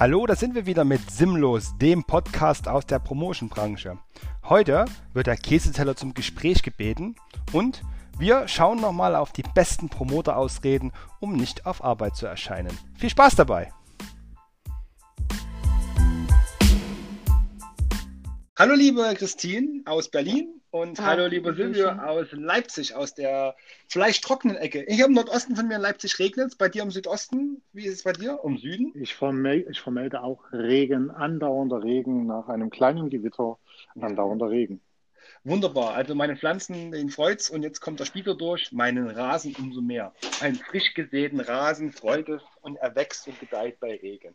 Hallo, da sind wir wieder mit Simlos, dem Podcast aus der Promotion-Branche. Heute wird der Käseteller zum Gespräch gebeten und wir schauen nochmal auf die besten Promoter-Ausreden, um nicht auf Arbeit zu erscheinen. Viel Spaß dabei! Hallo liebe Christine aus Berlin und ah, hallo liebe Silvio aus Leipzig, aus der vielleicht trockenen Ecke. Hier im Nordosten von mir in Leipzig regnet es, bei dir im Südosten. Wie ist es bei dir? Im Süden? Ich, vermel ich vermelde auch Regen, andauernder Regen nach einem kleinen Gewitter, andauernder Regen. Wunderbar. Also meine Pflanzen, den freut's und jetzt kommt der Spiegel durch. Meinen Rasen umso mehr. Einen frisch gesäten Rasen freut es und er wächst und gedeiht bei Regen.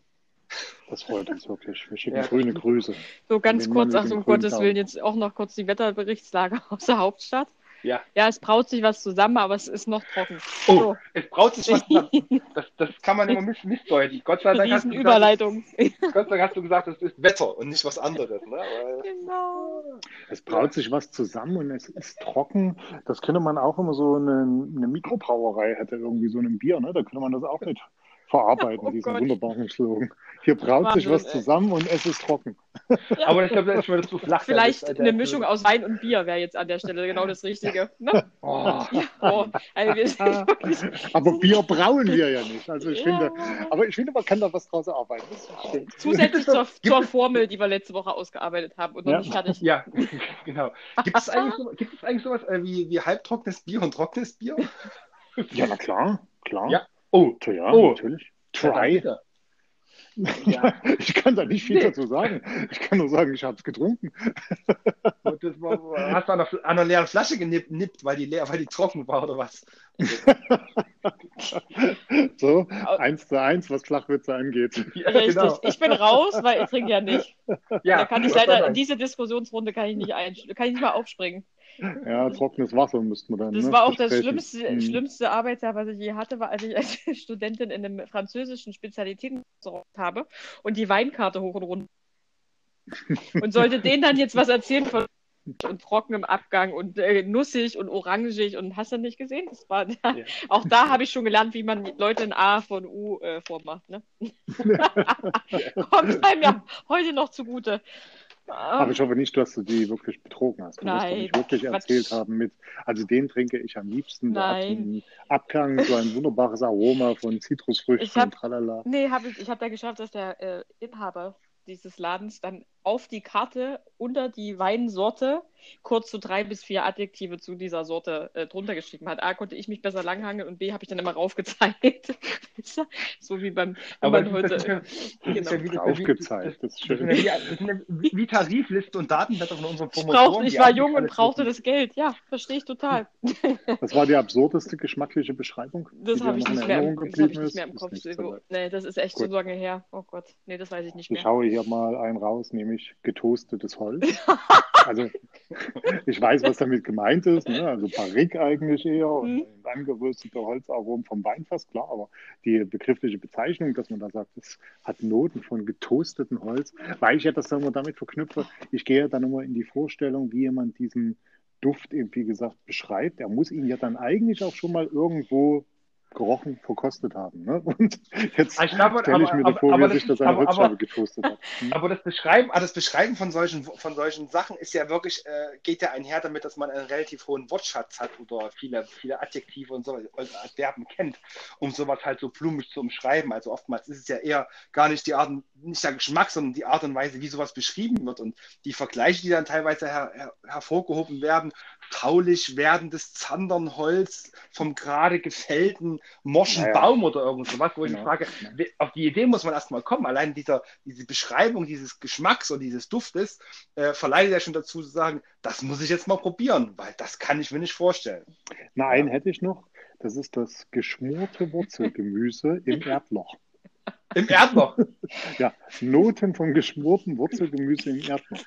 Das freut uns wirklich. Wir schicken ja, grüne Grüße. So ganz kurz, ach um Gottes Willen, jetzt auch noch kurz die Wetterberichtslage aus der Hauptstadt. Ja. ja, es braut sich was zusammen, aber es ist noch trocken. Oh, so. es braut sich was zusammen. Das, das kann man immer miss missdeuten. Gott sei Dank hast du Überleitung. Gesagt, Gott sei Dank hast du gesagt, es ist Wetter und nicht was anderes. Ne? genau. Es braut sich was zusammen und es ist trocken. Das könnte man auch immer so eine, eine Mikrobrauerei hätte irgendwie so ein Bier, ne? Da könnte man das auch mit verarbeiten, oh diesen Gott. wunderbaren Slogan. Hier braut Wahnsinn, sich was zusammen ey. und es ist trocken. Ja. Aber ich glaube, das ist schon zu flach. Vielleicht eine Mischung aus Wein und Bier wäre jetzt an der Stelle genau das Richtige. Ne? Oh. Ja, oh. Also aber Bier brauen wir ja nicht. Also ich finde, aber ich finde, man kann da was draus arbeiten. Zusätzlich zur, zur, Formel, die wir letzte Woche ausgearbeitet haben und noch nicht fertig. Ja, genau. Gibt es eigentlich, so, gibt es eigentlich sowas äh, wie, wie halbtrockenes Bier und trockenes Bier? Ja, na klar, klar. Ja, Oh, ja, oh. natürlich. Try. Ja. ich kann da nicht viel nee. dazu sagen. Ich kann nur sagen, ich habe es getrunken. Das war, hast du an einer, an einer leeren Flasche genippt, weil die leer, weil die trocken war oder was? so, eins zu eins, was Flachwitze angeht. Ja, Richtig. Genau. Ich bin raus, weil ich trinke ja nicht. Ja, da kann ich leider in diese Diskussionsrunde kann ich nicht ein, kann ich nicht mal aufspringen. Ja, trockenes Wasser müsste man dann. Das ne, war auch das schlimmste, hm. schlimmste Arbeitsjahr, was ich je hatte, war, als ich als Studentin in einem französischen Spezialitäten habe und die Weinkarte hoch und runter. und sollte denen dann jetzt was erzählen von und trockenem Abgang und äh, nussig und orangig und hast du nicht gesehen? Das war ja. auch da habe ich schon gelernt, wie man Leute in A von U äh, vormacht. Ne? Kommt einem ja heute noch zugute. Aber ich hoffe nicht, dass du die wirklich betrogen hast. Du Nein, musst nicht wirklich Quatsch. erzählt haben mit, also den trinke ich am liebsten. Der hat einen Abgang, so ein wunderbares Aroma von Zitrusfrüchten hab, und tralala. Nee, hab ich, ich habe da geschafft, dass der äh, Inhaber dieses Ladens dann auf die Karte unter die Weinsorte kurz so drei bis vier Adjektive zu dieser Sorte äh, drunter geschrieben hat. A, konnte ich mich besser langhangeln und B, habe ich dann immer raufgezeigt. so wie beim Aber man heute. Das ist ja, genau. ja wie, aufgezeigt. Das ist schön. Das sind wie, und Datenblätter von unserem Promotion. Ich, ich war jung und brauchte das Geld. Ja, verstehe ich total. Das war die absurdeste geschmackliche Beschreibung. Das habe ich, nicht mehr, im, hab ich nicht mehr im Kopf. Nee, das ist echt Gut. so lange her. Oh Gott, nee, das weiß ich nicht mehr. Ich haue hier mal einen raus, nämlich getoastetes Holz. also ich weiß, was damit gemeint ist. Ne? Also Barrique eigentlich eher und mhm. angeröstete Holzaromen vom Weinfass, klar, aber die begriffliche Bezeichnung, dass man da sagt, es hat Noten von getoastetem Holz, weil ich ja das immer damit verknüpfe, ich gehe dann immer in die Vorstellung, wie jemand diesen Duft, eben, wie gesagt, beschreibt. Er muss ihn ja dann eigentlich auch schon mal irgendwo gerochen, verkostet haben. Ne? Und jetzt stelle ich mir aber, vor, wie sich das an der Rückscheibe getoastet hat. Hm? Aber das Beschreiben, ah, das Beschreiben von solchen, von solchen Sachen ist ja wirklich, äh, geht ja einher damit, dass man einen relativ hohen Wortschatz hat oder viele, viele Adjektive und so als Verben kennt, um sowas halt so blumig zu umschreiben. Also oftmals ist es ja eher gar nicht die Art, nicht der Geschmack, sondern die Art und Weise, wie sowas beschrieben wird. Und die Vergleiche, die dann teilweise her, her, hervorgehoben werden, traulich werdendes Zandernholz vom gerade gefällten morschen naja. Baum oder irgend sowas, wo genau. ich frage, auf die Idee muss man erstmal kommen. Allein dieser, diese Beschreibung dieses Geschmacks und dieses Duftes äh, verleitet ja schon dazu zu sagen, das muss ich jetzt mal probieren, weil das kann ich mir nicht vorstellen. Nein, ja. hätte ich noch. Das ist das geschmorte Wurzelgemüse im Erdloch. Im Erdloch. Ja, Noten von geschmortem Wurzelgemüse im Erdloch.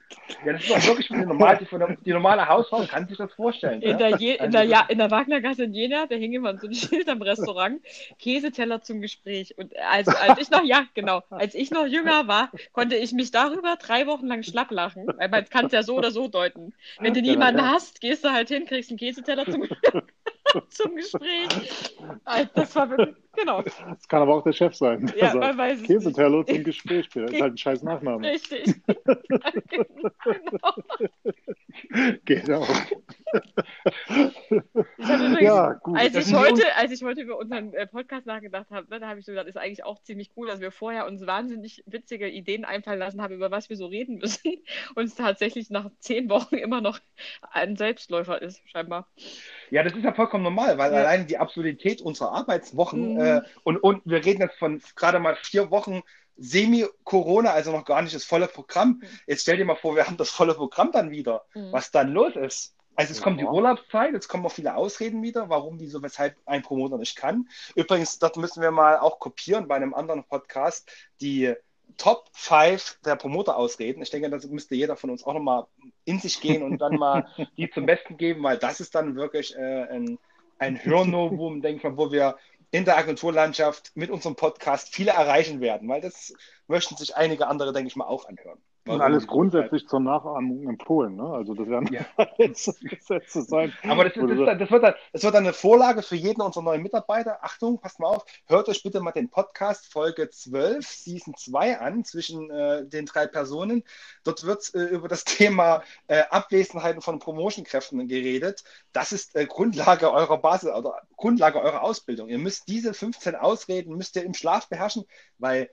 Ja, das ist doch wirklich die normale, die normale Hausfrau kann sich das vorstellen. In, ja? der, Je, in, der, ja, in der Wagnergasse in Jena, da hing immer so ein Schild am Restaurant, Käseteller zum Gespräch. Und also, als ich noch, ja, genau, als ich noch jünger war, konnte ich mich darüber drei Wochen lang schlapp lachen, weil man kann es ja so oder so deuten. Wenn du niemanden hast, gehst du halt hin, kriegst einen Käseteller zum Gespräch. zum Gespräch. Also, das war wirklich, genau. Das kann aber auch der Chef sein. Ja, also, man weiß es Käsetello zum Gespräch. Das ist halt ein scheiß Nachname. Richtig. genau. genau. Ich übrigens, ja, gut. Als, ich heute, als ich heute über unseren äh, Podcast nachgedacht habe, ne, da habe ich so gedacht, ist eigentlich auch ziemlich cool, dass wir vorher uns wahnsinnig witzige Ideen einfallen lassen haben, über was wir so reden müssen. Und es tatsächlich nach zehn Wochen immer noch ein Selbstläufer ist, scheinbar. Ja, das ist ja vollkommen normal, weil ja. alleine die Absurdität unserer Arbeitswochen mhm. äh, und, und wir reden jetzt von gerade mal vier Wochen Semi-Corona, also noch gar nicht das volle Programm. Mhm. Jetzt stell dir mal vor, wir haben das volle Programm dann wieder, mhm. was dann los ist. Also es ja. kommt die Urlaubszeit, jetzt kommen auch viele Ausreden wieder, warum, wieso, weshalb ein Promoter nicht kann. Übrigens, dort müssen wir mal auch kopieren bei einem anderen Podcast die Top 5 der Promoter-Ausreden. Ich denke, das müsste jeder von uns auch nochmal in sich gehen und dann mal die zum Besten geben, weil das ist dann wirklich äh, ein, ein Hörnovum, denke ich mal, wo wir in der Agenturlandschaft mit unserem Podcast viele erreichen werden, weil das möchten sich einige andere, denke ich mal, auch anhören. Und alles grundsätzlich zur Nachahmung empfohlen. Ne? Also das werden ja. Gesetze sein. Aber das, ist, das, das, wird dann, das wird dann eine Vorlage für jeden unserer neuen Mitarbeiter. Achtung, passt mal auf, hört euch bitte mal den Podcast Folge 12, Season 2 an, zwischen äh, den drei Personen. Dort wird äh, über das Thema äh, Abwesenheiten von Promotionkräften geredet. Das ist äh, Grundlage eurer Basis oder Grundlage eurer Ausbildung. Ihr müsst diese 15 Ausreden, müsst ihr im Schlaf beherrschen, weil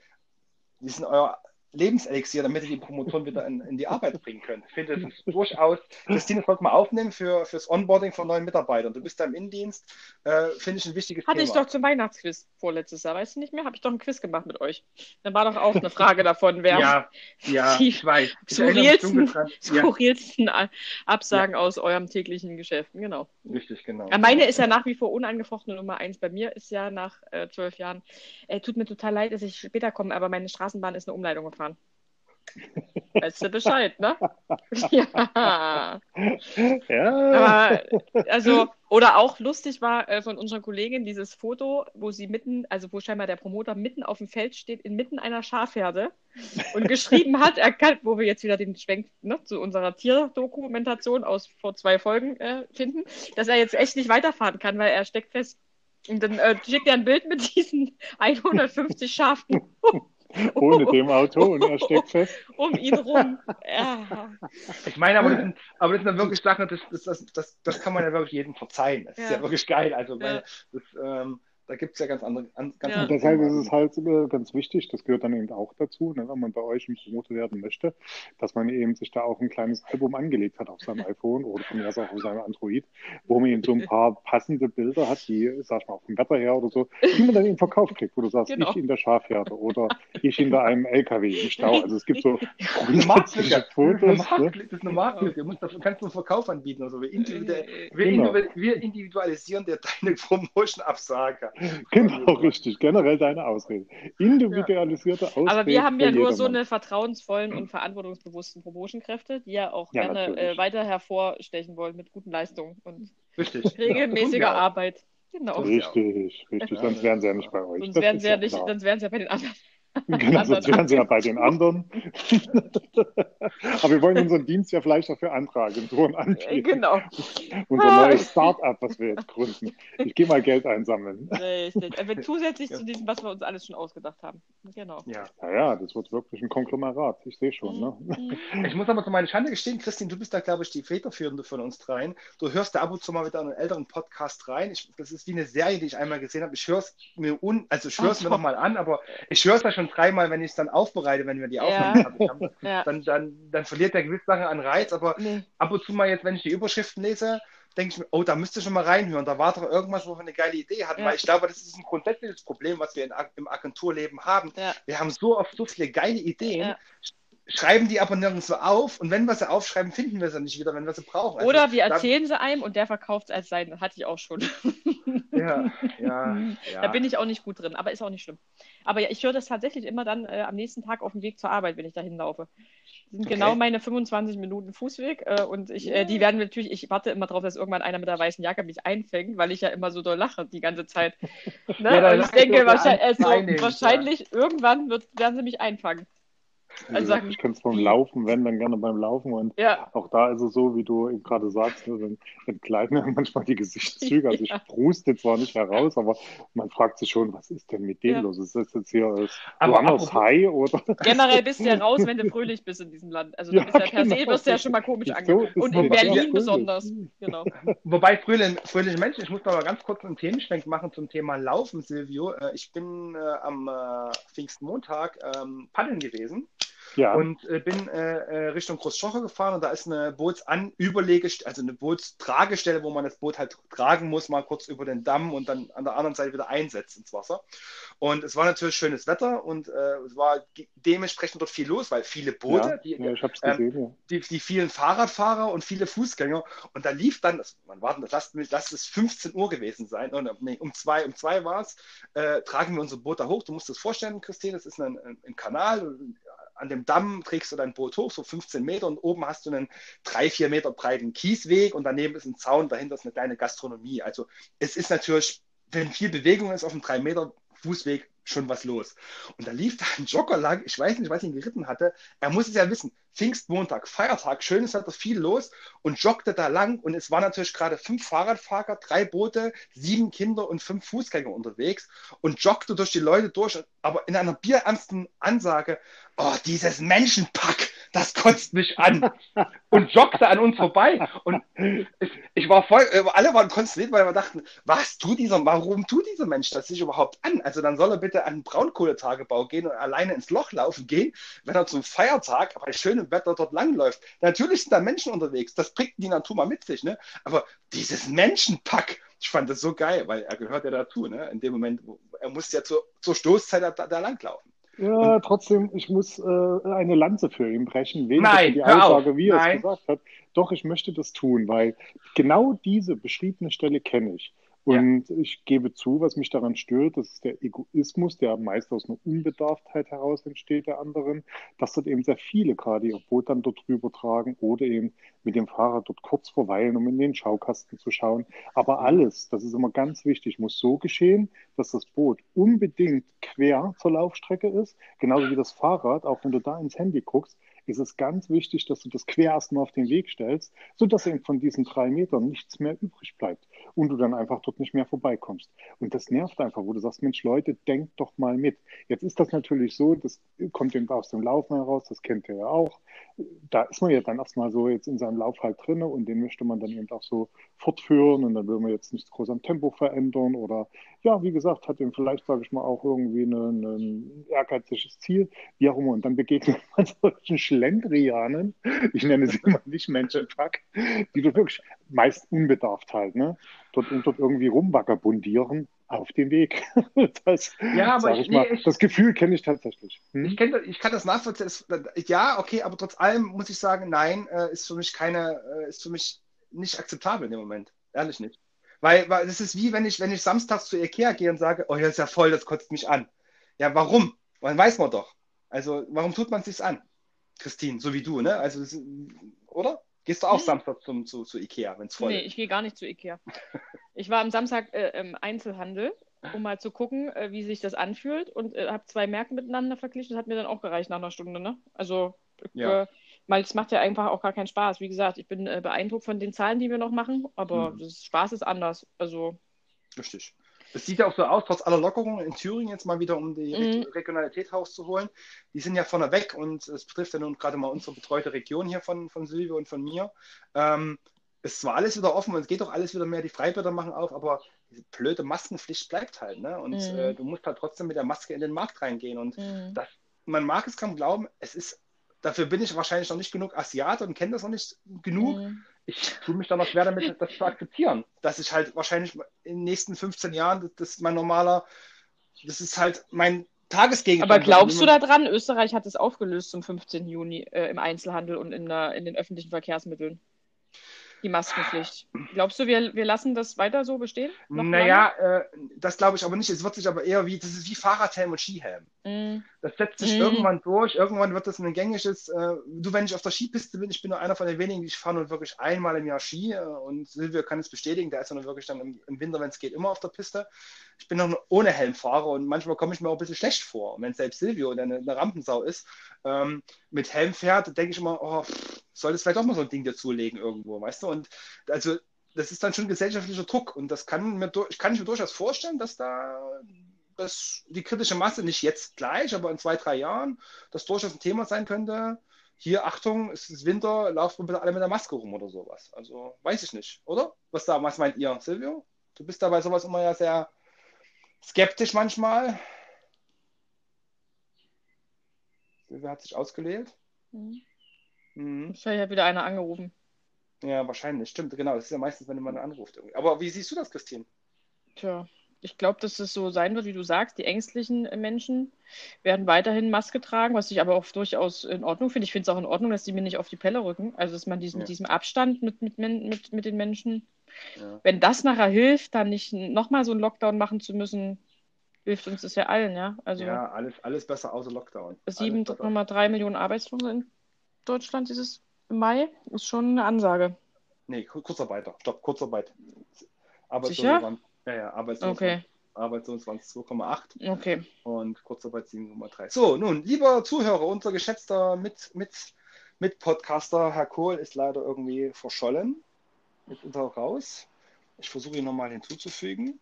die sind euer Lebenselixier, damit ihr die Promotoren wieder in, in die Arbeit bringen könnt. Ich finde, das ist durchaus, Christine, sollte mal aufnehmen für, fürs Onboarding von neuen Mitarbeitern. Du bist da im Innendienst, äh, finde ich ein wichtiges Hatte Thema. Hatte ich doch zum Weihnachtsquiz vorletztes Jahr, weißt du nicht mehr? Habe ich doch ein Quiz gemacht mit euch. Dann war doch auch eine Frage davon, wer ja, ja, die ich weiß. skurrilsten, skurrilsten ja. Absagen ja. aus eurem täglichen Geschäften, genau. Richtig, genau. Meine ist ja nach wie vor unangefochtene Nummer eins. Bei mir ist ja nach äh, zwölf Jahren, äh, tut mir total leid, dass ich später komme, aber meine Straßenbahn ist eine Umleitung gefahren. Weißt du Bescheid, ne? ja. ja. Aber, also, oder auch lustig war äh, von unserer Kollegin dieses Foto, wo sie mitten, also wo scheinbar der Promoter mitten auf dem Feld steht, inmitten einer Schafherde und geschrieben hat, er kann, wo wir jetzt wieder den Schwenk ne, zu unserer Tierdokumentation aus vor zwei Folgen äh, finden, dass er jetzt echt nicht weiterfahren kann, weil er steckt fest. Und dann äh, schickt er ein Bild mit diesen 150 Schafen. Ohne dem Auto und er steckt fest. Um ihn rum. Ja. Ich meine, aber das sind, aber das sind wirklich Sachen, das, das, das, das, kann man ja wirklich jedem verzeihen. Das ja. ist ja wirklich geil. Also, weil das, ähm, da gibt es ja ganz andere. Ganz ja. andere Deshalb ist es halt ganz wichtig, das gehört dann eben auch dazu, ne, wenn man bei euch im Promoter werden möchte, dass man eben sich da auch ein kleines Album angelegt hat auf seinem iPhone oder von mir aus auch auf seinem Android, wo man eben so ein paar passende Bilder hat, die, sag ich mal, vom Wetter her oder so, die man dann eben verkauft kriegt, wo du sagst, genau. ich in der Schafherde oder ich hinter einem LKW im Stau. Also es gibt so grundsätzliche Fotos. Das ist eine Marke, du musst, kannst du einen Verkauf anbieten. Also wir, individu wir, genau. wir individualisieren dir deine Promotion-Absage. Genau, richtig. Generell deine Ausrede. Individualisierte Ausrede. Aber wir haben ja nur so eine vertrauensvollen und verantwortungsbewussten Promotion-Kräfte, die ja auch ja, gerne äh, weiter hervorstechen wollen mit guten Leistungen und richtig. regelmäßiger ja. Arbeit. Genau. Richtig, richtig. Sonst wären sie ja nicht bei euch. Sonst wären sie ja, nicht, sonst wären sie ja bei den anderen. Genau, sonst wären sie ja bei den anderen. Aber wir wollen unseren Dienst ja vielleicht auch für andere Agenturen anbieten. Genau. Unser neues Start-up, was wir jetzt gründen. Ich gehe mal Geld einsammeln. Richtig. Also zusätzlich ja. zu diesem, was wir uns alles schon ausgedacht haben. Genau. Ja, naja, das wird wirklich ein Konglomerat. Ich sehe schon. Ne? Mhm. Ich muss aber zu meiner Schande gestehen, Christine, du bist da, glaube ich, die Federführende von uns dreien. Du hörst da ab und zu mal wieder einen älteren Podcast rein. Ich, das ist wie eine Serie, die ich einmal gesehen habe. Ich höre es mir un, also ich höre es mir nochmal an, aber ich höre es ja schon dreimal, wenn ich es dann aufbereite, wenn wir die Aufnahme ja. haben, ja. dann, dann, dann verliert der gewisse Sache an Reiz. Aber nee. ab und zu mal jetzt, wenn ich die Überschriften lese, denke ich mir, oh, da müsste ich schon mal reinhören. Da war doch irgendwas, wo wir eine geile Idee hatten. Ja. Weil ich glaube, das ist ein grundsätzliches Problem, was wir in, im Agenturleben haben. Ja. Wir haben so oft so viele geile Ideen. Ja. Schreiben die aber nirgendwo auf und wenn wir sie aufschreiben, finden wir sie nicht wieder, wenn wir sie brauchen. Also, Oder wir erzählen sie einem und der verkauft es als sein. Das hatte ich auch schon. Ja, ja, ja. Da bin ich auch nicht gut drin, aber ist auch nicht schlimm. Aber ja, ich höre das tatsächlich immer dann äh, am nächsten Tag auf dem Weg zur Arbeit, wenn ich dahin laufe. Das sind okay. genau meine 25 Minuten Fußweg äh, und ich, äh, die werden natürlich, ich warte immer darauf, dass irgendwann einer mit der weißen Jacke mich einfängt, weil ich ja immer so doll lache die ganze Zeit. Ne? Ja, und ich denke, wahrscheinlich, also, wahrscheinlich irgendwann wird, werden sie mich einfangen. Also, ich kann es beim Laufen, wenn, dann gerne beim Laufen. Und ja. auch da ist es so, wie du eben gerade sagst, ne, dann entgleiten ja manchmal die Gesichtszüge. Also ja. ich pruste zwar nicht heraus, aber man fragt sich schon, was ist denn mit dem ja. los? Ist das jetzt hier äh, woanders High oder? Generell bist du ja raus, wenn du fröhlich bist in diesem Land. Also du bist ja per genau. se wirst du ja schon mal komisch so angeguckt. Und in Berlin besonders. Genau. Wobei fröhliche, fröhliche Menschen, ich muss noch mal ganz kurz einen Themenschwenk machen zum Thema Laufen, Silvio. Äh, ich bin äh, am äh, Pfingstmontag ähm, paddeln gewesen. Ja. Und äh, bin äh, äh, Richtung Großschoche gefahren und da ist eine Bootsanüberlegestelle, also eine Bootstragestelle, wo man das Boot halt tragen muss, mal kurz über den Damm und dann an der anderen Seite wieder einsetzt ins Wasser. Und es war natürlich schönes Wetter und äh, es war dementsprechend dort viel los, weil viele Boote, ja, die, ja, ähm, gesehen, ja. die, die, vielen Fahrradfahrer und viele Fußgänger. Und da lief dann, das, man warten, das lasst, lasst es 15 Uhr gewesen sein. Und, nee, um zwei, um zwei war es, äh, tragen wir unser Boot da hoch. Du musst es vorstellen, Christine, das ist ein, ein, ein Kanal, an dem Damm trägst du dein Boot hoch, so 15 Meter, und oben hast du einen drei, vier Meter breiten Kiesweg und daneben ist ein Zaun, dahinter ist eine kleine Gastronomie. Also es ist natürlich, wenn viel Bewegung ist auf einem drei Meter Fußweg, schon was los. Und da lief da ein Jogger lang, ich weiß nicht, was ihn geritten hatte. Er muss es ja wissen. Pfingstmontag, Feiertag, schönes Wetter, viel los und joggte da lang. Und es waren natürlich gerade fünf Fahrradfahrer, drei Boote, sieben Kinder und fünf Fußgänger unterwegs und joggte durch die Leute durch, aber in einer bierernsten Ansage: Oh, dieses Menschenpack! Das kotzt mich an. Und joggte an uns vorbei. Und ich, war voll, äh, alle waren konsterniert, weil wir dachten, was tut dieser, warum tut dieser Mensch das sich überhaupt an? Also dann soll er bitte an den Braunkohletagebau gehen und alleine ins Loch laufen gehen, wenn er zum Feiertag bei schönem Wetter dort langläuft. Natürlich sind da Menschen unterwegs, das bringt die Natur mal mit sich, ne? Aber dieses Menschenpack, ich fand das so geil, weil er gehört ja dazu, ne? In dem Moment, er muss ja zur, zur Stoßzeit da, da langlaufen. Ja, trotzdem, ich muss äh, eine Lanze für ihn brechen, wegen Nein, die Aussage, auf. wie er es gesagt hat. Doch, ich möchte das tun, weil genau diese beschriebene Stelle kenne ich. Und ja. ich gebe zu, was mich daran stört, das ist der Egoismus, der meist aus einer Unbedarftheit heraus entsteht der anderen, dass dort eben sehr viele gerade ihr Boot dann dort drüber tragen oder eben mit dem Fahrrad dort kurz verweilen, um in den Schaukasten zu schauen. Aber alles, das ist immer ganz wichtig, muss so geschehen, dass das Boot unbedingt quer zur Laufstrecke ist, genauso wie das Fahrrad, auch wenn du da ins Handy guckst, ist es ganz wichtig, dass du das quer erstmal auf den Weg stellst, sodass eben von diesen drei Metern nichts mehr übrig bleibt und du dann einfach dort nicht mehr vorbeikommst. Und das nervt einfach, wo du sagst, Mensch, Leute, denkt doch mal mit. Jetzt ist das natürlich so, das kommt eben aus dem Laufen heraus, das kennt ihr ja auch. Da ist man ja dann erstmal so jetzt in seinem Lauf halt drin und den möchte man dann eben auch so fortführen und dann will man jetzt nichts groß am Tempo verändern oder ja, wie gesagt, hat eben vielleicht, sage ich mal, auch irgendwie ein ehrgeiziges Ziel, wie auch immer. Und dann begegnet man solchen Schlendrianen, ich nenne sie immer nicht Menschenfuck, die du wirklich meist unbedarft halt, ne? Dort, dort irgendwie rumwackerbundieren auf dem Weg. Das, ja, aber ich, mal, ich, das Gefühl kenne ich tatsächlich. Hm? Ich, kenn, ich kann das nachvollziehen. ja, okay, aber trotz allem muss ich sagen, nein, äh, ist für mich keine, äh, ist für mich nicht akzeptabel in dem Moment. Ehrlich nicht. Weil, weil das ist wie wenn ich, wenn ich samstags zu Ikea gehe und sage, oh, hier ist ja voll, das kotzt mich an. Ja, warum? Weil weiß man doch. Also, warum tut man es sich an? Christine, so wie du, ne? Also, oder? Gehst du auch hm. Samstag zum, zu, zu Ikea, wenn es voll nee, ist? Nee, ich gehe gar nicht zu Ikea. ich war am Samstag äh, im Einzelhandel, um mal zu gucken, äh, wie sich das anfühlt und äh, habe zwei Märkte miteinander verglichen. Das hat mir dann auch gereicht nach einer Stunde, ne? Also, ja. weil es macht ja einfach auch gar keinen Spaß. Wie gesagt, ich bin äh, beeindruckt von den Zahlen, die wir noch machen, aber mhm. das Spaß ist anders. Also. Richtig. Es sieht ja auch so aus, trotz aller Lockerungen in Thüringen jetzt mal wieder, um die mhm. Regionalität rauszuholen. Die sind ja vorne weg und es betrifft ja nun gerade mal unsere betreute Region hier von, von Silvio und von mir. Ähm, es ist zwar alles wieder offen und es geht auch alles wieder mehr, die Freibäder machen auf, aber diese blöde Maskenpflicht bleibt halt. Ne? Und mhm. äh, du musst halt trotzdem mit der Maske in den Markt reingehen. Und mhm. das, man mag es kaum glauben, es ist, dafür bin ich wahrscheinlich noch nicht genug Asiate und kenne das noch nicht genug. Mhm ich tue mich da noch schwer damit, das zu akzeptieren. Dass ich halt wahrscheinlich in den nächsten 15 Jahren, das ist mein normaler, das ist halt mein Tagesgegenstand. Aber glaubst du daran, Österreich hat es aufgelöst zum 15. Juni äh, im Einzelhandel und in, der, in den öffentlichen Verkehrsmitteln? Die Maskenpflicht. Glaubst du, wir, wir lassen das weiter so bestehen? Noch naja, äh, das glaube ich aber nicht. Es wird sich aber eher wie, das ist wie Fahrradhelm und Skihelm. Mm. Das setzt sich mm. irgendwann durch. Irgendwann wird das ein gängiges, äh, du, wenn ich auf der Skipiste bin, ich bin nur einer von den wenigen, die ich fahre nur wirklich einmal im Jahr Ski äh, und Silvio kann es bestätigen, der ist dann wirklich dann im, im Winter, wenn es geht, immer auf der Piste. Ich bin noch ohne Helm fahre und manchmal komme ich mir auch ein bisschen schlecht vor. Und wenn selbst Silvio eine, eine Rampensau ist, ähm, mit Helm fährt, denke ich immer, oh, soll es vielleicht auch mal so ein Ding dazulegen irgendwo, weißt du? Und also das ist dann schon gesellschaftlicher Druck und das kann mir, kann ich mir durchaus vorstellen, dass da dass die kritische Masse nicht jetzt gleich, aber in zwei, drei Jahren das durchaus ein Thema sein könnte. Hier, Achtung, es ist Winter, laufen bitte alle mit der Maske rum oder sowas. Also weiß ich nicht, oder? Was da, was meint ihr, Silvio? Du bist da bei sowas immer ja sehr skeptisch manchmal. Silvio hat sich ausgewählt. Mhm. Mhm. Vielleicht hat wieder einer angerufen. Ja, wahrscheinlich. Stimmt, genau. Das ist ja meistens, wenn jemand anruft. Irgendwie. Aber wie siehst du das, Christine? Tja, ich glaube, dass es so sein wird, wie du sagst. Die ängstlichen Menschen werden weiterhin Maske tragen, was ich aber auch durchaus in Ordnung finde. Ich finde es auch in Ordnung, dass die mir nicht auf die Pelle rücken. Also, dass man diesen, ja. diesem Abstand mit, mit, mit, mit den Menschen, ja. wenn das nachher hilft, dann nicht nochmal so einen Lockdown machen zu müssen, hilft uns das ja allen, ja. Also ja, alles, alles besser außer Lockdown. 7,3 Millionen Arbeitslose in Deutschland dieses Mai ist schon eine Ansage. Nee, Kurzarbeiter. Stopp, Kurzarbeit. Sicher? waren, ja, ja, Arbeitslose, okay. Arbeitslose waren 2,8 okay. und Kurzarbeit 7,3. So, nun, lieber Zuhörer, unser geschätzter mit, mit, mit Podcaster Herr Kohl ist leider irgendwie verschollen. Jetzt ist er raus. Ich versuche ihn nochmal hinzuzufügen.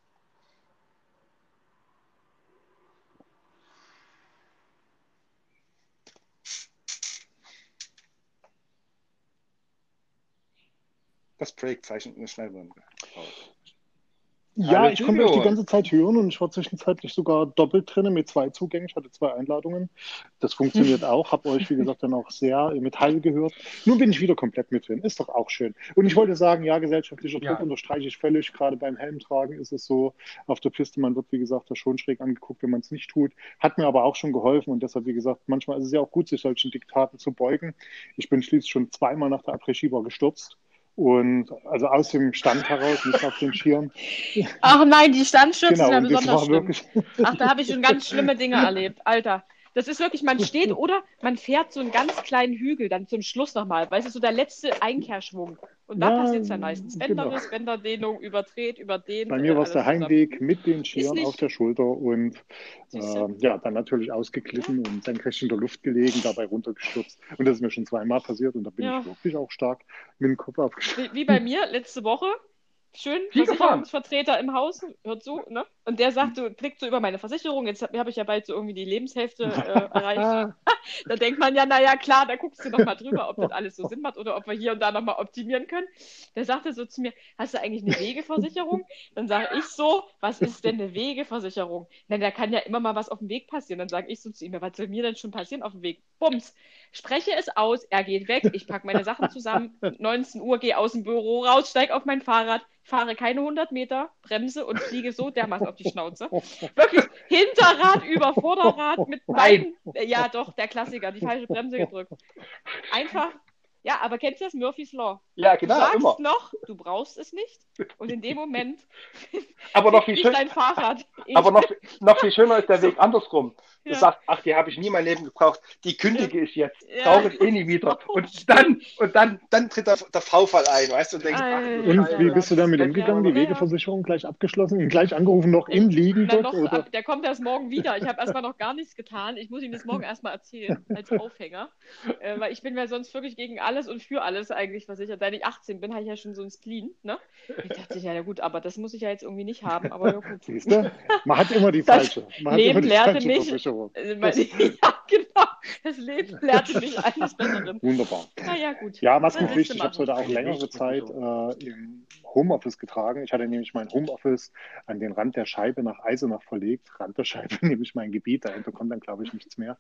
Das Projekt zeichnet eine Schnellbremse Ja, ich konnte euch die ganze Zeit hören und ich war zwischenzeitlich sogar doppelt drin mit zwei Zugängen. Ich hatte zwei Einladungen. Das funktioniert auch. Habe euch, wie gesagt, dann auch sehr mit Heil gehört. Nun bin ich wieder komplett mit drin. Ist doch auch schön. Und ich wollte sagen, ja, gesellschaftlicher Druck ja. unterstreiche ich völlig. Gerade beim Helmtragen ist es so auf der Piste, man wird, wie gesagt, da schon schräg angeguckt, wenn man es nicht tut. Hat mir aber auch schon geholfen und deshalb, wie gesagt, manchmal ist es ja auch gut, sich solchen Diktaten zu beugen. Ich bin schließlich schon zweimal nach der Après-Ski gestürzt und also aus dem Stand heraus, nicht auf den Schirm. Ach nein, die Standstürze genau, sind ja besonders schlimm. Wirklich... Ach, da habe ich schon ganz schlimme Dinge erlebt. Alter. Das ist wirklich, man steht oder man fährt so einen ganz kleinen Hügel dann zum Schluss nochmal. Weißt du, so der letzte Einkehrschwung. Und da ja, passiert es dann meistens. Bänderriss, genau. Bänderdehnung, überdreht, überdehnt. Bei mir war es der Heimweg zusammen. mit den Scheren auf der Schulter und äh, ja, dann natürlich ausgeglitten ja. und senkrecht in der Luft gelegen, dabei runtergestürzt. Und das ist mir schon zweimal passiert und da bin ja. ich wirklich auch stark mit dem Kopf aufgestanden. Wie, wie bei mir letzte Woche. Schön, Versicherungsvertreter im Haus, hört zu, ne? Und der sagt so, blickt so über meine Versicherung, jetzt habe hab ich ja bald so irgendwie die Lebenshälfte äh, erreicht. da denkt man ja, naja, klar, da guckst du nochmal drüber, ob das alles so Sinn macht oder ob wir hier und da nochmal optimieren können. Der sagte so zu mir, hast du eigentlich eine Wegeversicherung? Dann sage ich so, was ist denn eine Wegeversicherung? Na, da kann ja immer mal was auf dem Weg passieren. Dann sage ich so zu ihm, was soll mir denn schon passieren auf dem Weg? Bums, spreche es aus, er geht weg, ich packe meine Sachen zusammen, 19 Uhr, gehe aus dem Büro raus, steige auf mein Fahrrad, fahre keine 100 Meter, bremse und fliege so dermaßen auf die Schnauze. Wirklich Hinterrad über Vorderrad mit beiden. Ja, doch, der Klassiker, die falsche Bremse gedrückt. Einfach ja, aber kennst du das Murphy's Law? Ja, genau. Du sagst immer. noch, du brauchst es nicht. Und in dem Moment aber noch viel schön, dein Fahrrad. Aber noch, noch viel schöner ist der Weg andersrum. Du ja. sagst, ach, die habe ich nie mein Leben gebraucht. Die kündige ich jetzt. Ja. Brauche ich eh nie wieder. Und dann, und dann, dann tritt der, der V-Fall ein, weißt du, und denkst, ach, Und wie bist du damit umgegangen? Die Wegeversicherung gleich abgeschlossen, gleich angerufen, noch im Liegen dort, noch, Der kommt erst morgen wieder. Ich habe erstmal noch gar nichts getan. Ich muss ihm das morgen erstmal erzählen, als Aufhänger. Äh, weil ich bin ja sonst wirklich gegen alles und für alles eigentlich versichert. Seit ich 18 bin, habe ich ja schon so ein Spleen. Ne? Ich dachte, ja, ja gut, aber das muss ich ja jetzt irgendwie nicht haben. Aber ja, gut. Siehst du? Man hat immer die das falsche. Man Leben lehrte mich. ja, genau. Das Leben lehrte mich eines Besseren. Wunderbar. Na ja, gut. Ja, Maskenpflicht. Ich habe es heute auch längere Zeit äh, im Homeoffice getragen. Ich hatte nämlich mein Homeoffice an den Rand der Scheibe nach Eisenach verlegt. Rand der Scheibe, nämlich mein Gebiet. Dahinter kommt dann, glaube ich, nichts mehr.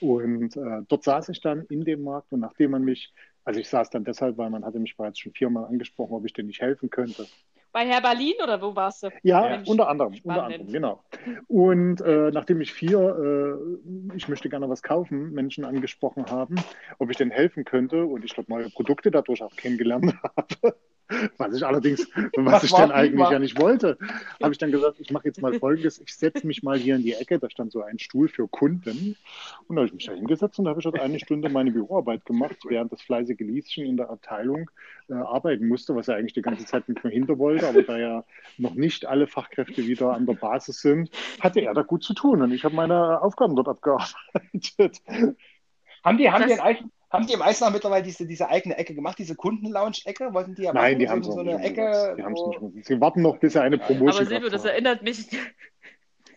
Und äh, dort saß ich dann in dem Markt und nachdem man mich also ich saß dann deshalb, weil man hatte mich bereits schon viermal angesprochen, ob ich denn nicht helfen könnte. Bei Herr Berlin oder wo warst du? Ja, Mensch, unter anderem, unter anderem, genau. Und äh, nachdem ich vier, äh, ich möchte gerne was kaufen, Menschen angesprochen haben, ob ich denn helfen könnte und ich dort neue Produkte dadurch auch kennengelernt habe, Was ich allerdings, was, ich dann eigentlich ja nicht wollte, habe ich dann gesagt, ich mache jetzt mal Folgendes, ich setze mich mal hier in die Ecke, da stand so ein Stuhl für Kunden. Und da habe ich mich da hingesetzt und da habe ich dort eine Stunde meine Büroarbeit gemacht, während das fleißige Lieschen in der Abteilung äh, arbeiten musste, was er eigentlich die ganze Zeit mit mir hinter wollte, aber da ja noch nicht alle Fachkräfte wieder an der Basis sind, hatte er da gut zu tun. Und ich habe meine Aufgaben dort abgearbeitet. Haben die, haben die ein Eichen, haben die im Eisenach mittlerweile diese, diese eigene Ecke gemacht, diese Kundenlounge-Ecke? Wollten die ja Nein, die haben so eine Ecke. Die wo... nicht gemacht. Sie warten noch, bis er eine Promotion Aber Silvio, das erinnert mich.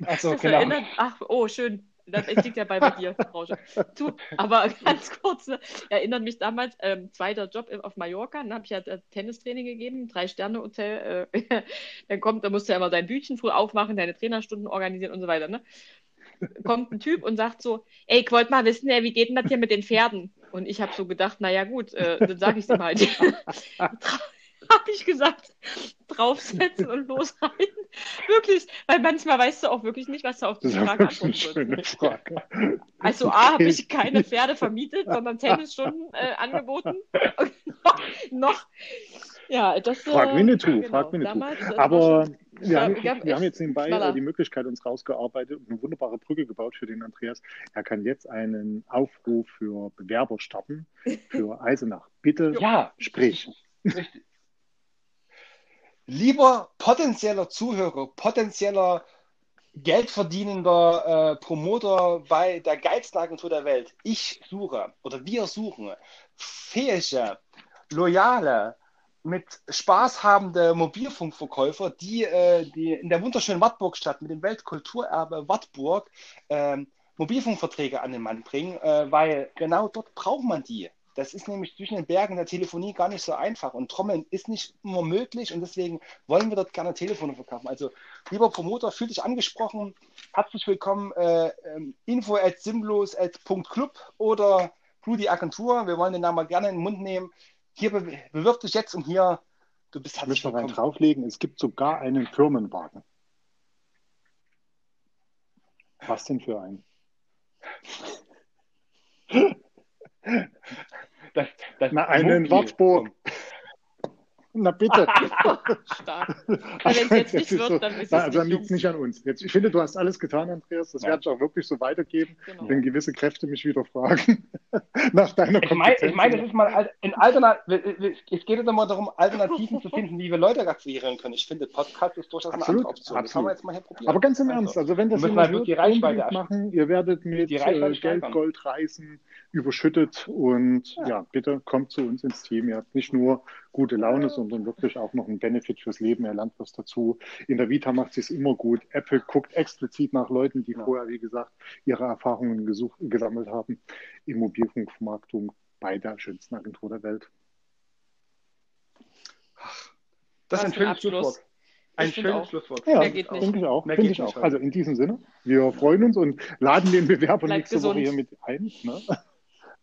Achso, genau. Erinnert, ach, oh, schön. Das liegt ja bei, bei dir, Rausche. Aber ganz kurz, ne, erinnert mich damals, ähm, zweiter Job auf Mallorca, dann habe ich ja äh, Tennistraining gegeben, Drei-Sterne-Hotel. Äh, dann kommt, da musst du ja immer dein Bütchen früh aufmachen, deine Trainerstunden organisieren und so weiter. Ne? Kommt ein Typ und sagt so, ey, ich wollte mal wissen, wie geht denn das hier mit den Pferden? Und ich habe so gedacht, naja gut, äh, dann sage ich es ihm halt. habe ich gesagt, draufsetzen und losreiten. Wirklich, weil manchmal weißt du auch wirklich nicht, was da auf die Frage antwortet wird. Also A, habe ich keine Pferde vermietet, sondern Tennisstunden äh, angeboten. Und noch, noch, ja, das, frag Winnetou, genau, frag Winnetou. Damals, Aber wir, haben, wir, wir haben jetzt nebenbei schneller. die Möglichkeit uns rausgearbeitet und eine wunderbare Brücke gebaut für den Andreas. Er kann jetzt einen Aufruf für Bewerber starten für Eisenach. Bitte ja. sprich. Richtig. Lieber potenzieller Zuhörer, potenzieller geldverdienender äh, Promoter bei der geilsten Agentur der Welt. Ich suche oder wir suchen fähige, loyale, mit Spaß habende Mobilfunkverkäufer, die, äh, die in der wunderschönen Wartburgstadt mit dem Weltkulturerbe Wartburg äh, Mobilfunkverträge an den Mann bringen, äh, weil genau dort braucht man die. Das ist nämlich zwischen den Bergen der Telefonie gar nicht so einfach und Trommeln ist nicht immer möglich und deswegen wollen wir dort gerne Telefone verkaufen. Also, lieber Promoter, fühl dich angesprochen. Herzlich willkommen. Äh, ähm, info at simlos.club oder Blue die Agentur. Wir wollen den Namen gerne in den Mund nehmen. Hier be bewirb dich jetzt und hier, du bist herzlich ich willkommen. Ich drauflegen, es gibt sogar einen Firmenwagen. Was denn für einen? Das, das Na, einen Wartburg. Na bitte. Stark. Wenn es jetzt nicht wird, dann ist es also dann liegt es nicht an uns. Jetzt, ich finde, du hast alles getan, Andreas. Das ja. werde ich auch wirklich so weitergeben, genau. wenn gewisse Kräfte mich wieder fragen nach deiner Ich meine, ich mein, es ist mal in Alternat es geht immer darum, Alternativen zu finden, wie wir Leute akquirieren können. Ich finde, Podcast ist durchaus absolut, eine andere Option. Absolut. Das haben wir jetzt mal hier probiert. Aber ganz im also, Ernst, also wenn das jemand hört, die Reichweite machen, ihr werdet mit äh, Geld, Gold, Reisen überschüttet und ja. ja, bitte kommt zu uns ins Team. Ihr habt nicht nur gute Laune, sondern wirklich auch noch einen Benefit fürs Leben. Er lernt was dazu. In der Vita macht es immer gut. Apple guckt explizit nach Leuten, die ja. vorher, wie gesagt, ihre Erfahrungen gesucht, gesammelt haben im Mobilfunkvermarktung bei der schönsten Agentur der Welt. Das ist ein schönes Schlusswort. Ein schönes Schlusswort. Ja, geht nicht. denke ich auch. Mehr ich auch. Also in diesem Sinne, wir freuen uns und laden den Bewerber Bleibt nächste gesund. Woche hier mit ein. Ne?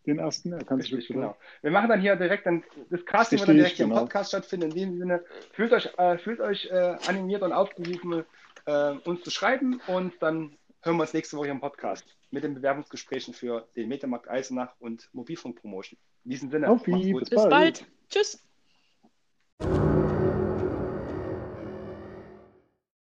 den ersten. Er kann Richtig, genau. Wir machen dann hier direkt dann, das Casting wird dann direkt hier genau. im Podcast stattfinden. In diesem Sinne, fühlt euch, äh, fühlt euch äh, animiert und aufgerufen, äh, uns zu schreiben und dann hören wir uns nächste Woche im Podcast mit den Bewerbungsgesprächen für den Metamarkt Eisenach und Mobilfunk Promotion. In diesem Sinne, Auf bis, bis bald. bald. Tschüss.